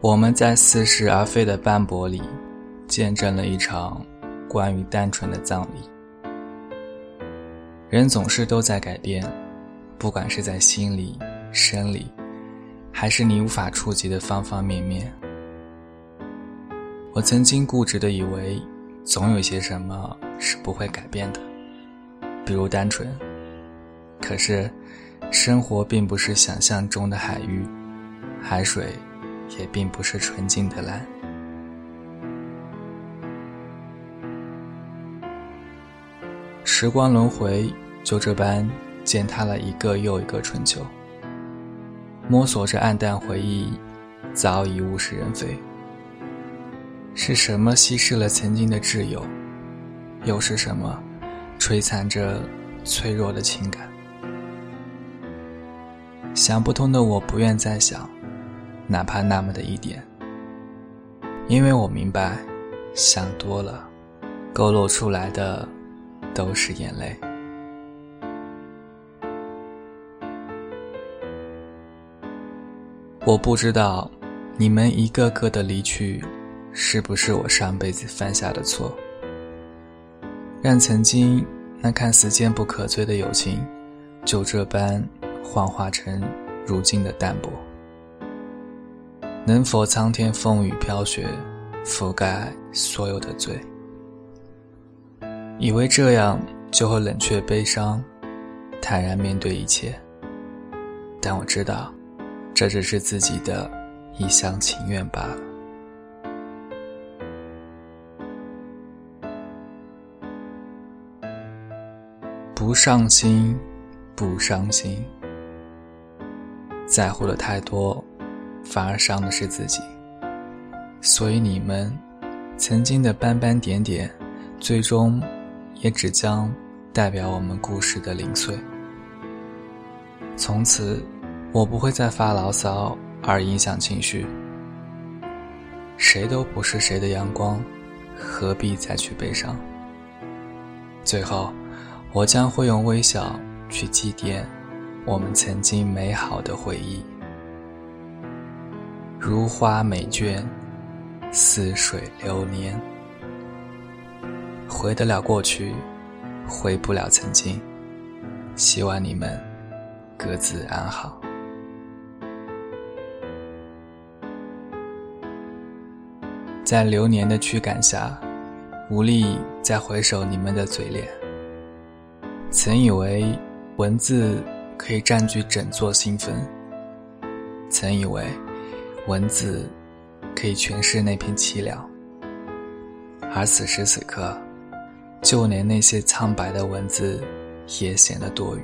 我们在似是而非的斑驳里，见证了一场关于单纯的葬礼。人总是都在改变，不管是在心理、生理，还是你无法触及的方方面面。我曾经固执的以为，总有些什么是不会改变的，比如单纯。可是，生活并不是想象中的海域，海水。也并不是纯净的蓝。时光轮回，就这般践踏了一个又一个春秋。摸索着暗淡回忆，早已物是人非。是什么稀释了曾经的挚友？又是什么摧残着脆弱的情感？想不通的我，不愿再想。哪怕那么的一点，因为我明白，想多了，勾勒出来的都是眼泪。我不知道，你们一个个的离去，是不是我上辈子犯下的错，让曾经那看似坚不可摧的友情，就这般幻化成如今的淡薄。能否苍天风雨飘雪，覆盖所有的罪？以为这样就会冷却悲伤，坦然面对一切。但我知道，这只是自己的一厢情愿罢了。不上心，不伤心，在乎的太多。反而伤的是自己，所以你们曾经的斑斑点点，最终也只将代表我们故事的零碎。从此，我不会再发牢骚而影响情绪。谁都不是谁的阳光，何必再去悲伤？最后，我将会用微笑去祭奠我们曾经美好的回忆。如花美眷，似水流年。回得了过去，回不了曾经。希望你们各自安好。在流年的驱赶下，无力再回首你们的嘴脸。曾以为文字可以占据整座心坟，曾以为。文字可以诠释那片凄凉，而此时此刻，就连那些苍白的文字也显得多余。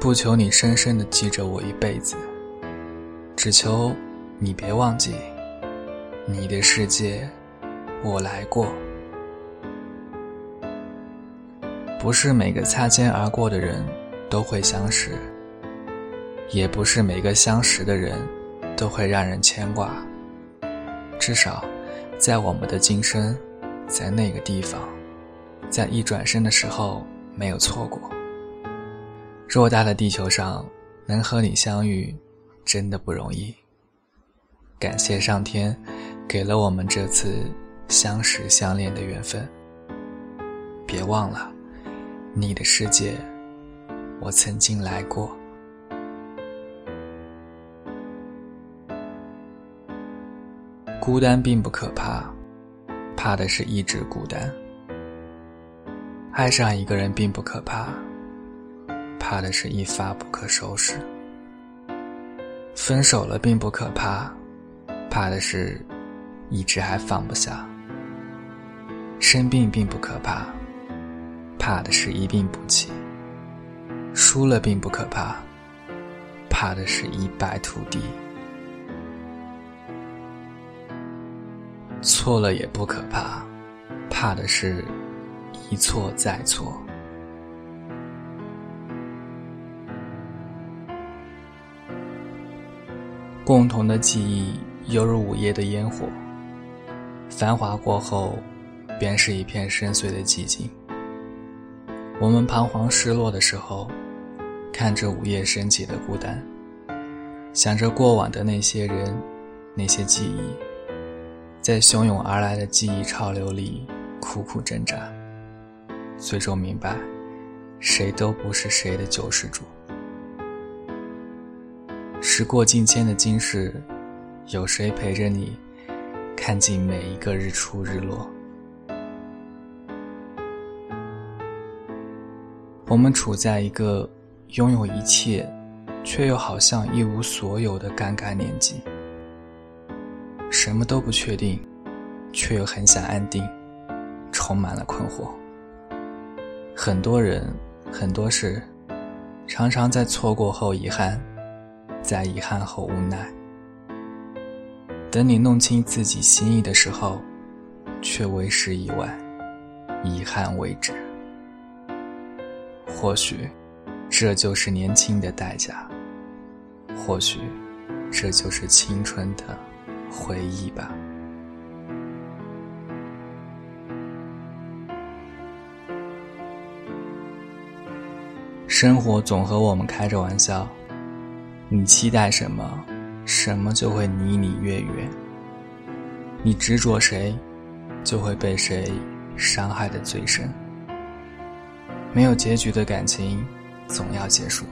不求你深深的记着我一辈子，只求你别忘记，你的世界我来过。不是每个擦肩而过的人。都会相识，也不是每个相识的人都会让人牵挂。至少，在我们的今生，在那个地方，在一转身的时候没有错过。偌大的地球上，能和你相遇，真的不容易。感谢上天，给了我们这次相识相恋的缘分。别忘了，你的世界。我曾经来过。孤单并不可怕，怕的是一直孤单。爱上一个人并不可怕，怕的是一发不可收拾。分手了并不可怕，怕的是一直还放不下。生病并不可怕，怕的是一病不起。输了并不可怕，怕的是一败涂地；错了也不可怕，怕的是一错再错。共同的记忆犹如午夜的烟火，繁华过后，便是一片深邃的寂静。我们彷徨失落的时候。看着午夜升起的孤单，想着过往的那些人、那些记忆，在汹涌而来的记忆潮流里苦苦挣扎，最终明白，谁都不是谁的救世主。时过境迁的今世，有谁陪着你，看尽每一个日出日落？我们处在一个拥有一切，却又好像一无所有的尴尬年纪。什么都不确定，却又很想安定，充满了困惑。很多人，很多事，常常在错过后遗憾，在遗憾后无奈。等你弄清自己心意的时候，却为时已晚，遗憾为止。或许，这就是年轻的代价。或许，这就是青春的回忆吧。生活总和我们开着玩笑，你期待什么，什么就会离你越远。你执着谁，就会被谁伤害的最深。没有结局的感情，总要结束；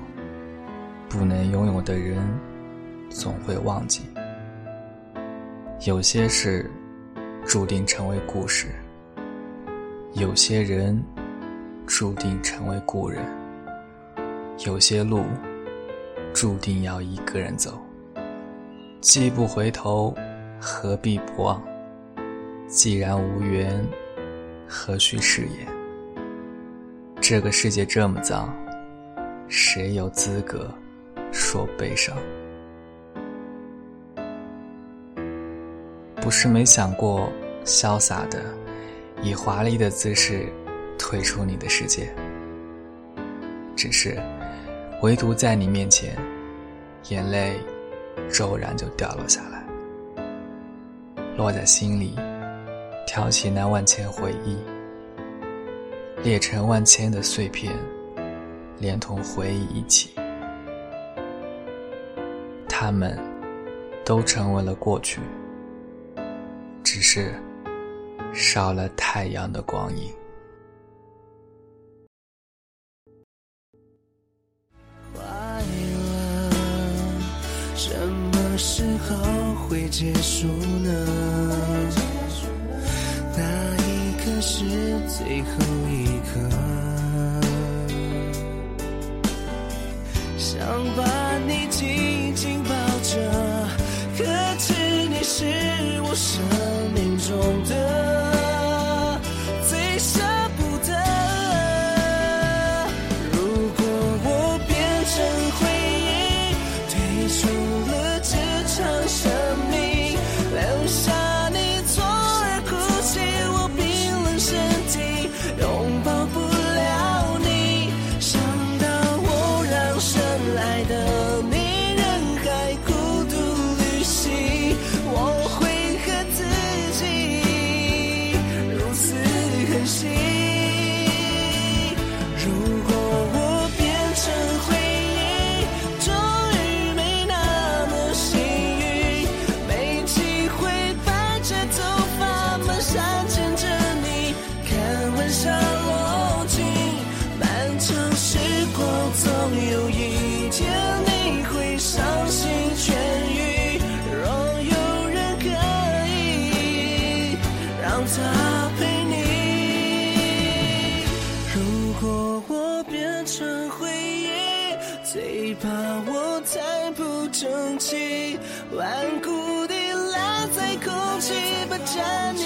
不能拥有的人，总会忘记。有些事，注定成为故事；有些人，注定成为故人；有些路，注定要一个人走。既不回头，何必不忘？既然无缘，何须誓言？这个世界这么脏，谁有资格说悲伤？不是没想过潇洒的以华丽的姿势退出你的世界，只是唯独在你面前，眼泪骤然就掉落下来，落在心里，挑起那万千回忆。裂成万千的碎片，连同回忆一起，他们都成为了过去，只是少了太阳的光影。快乐什么时候会结束呢？哪一刻是最后一刻，想固地烂在空气，霸占你心里每一寸。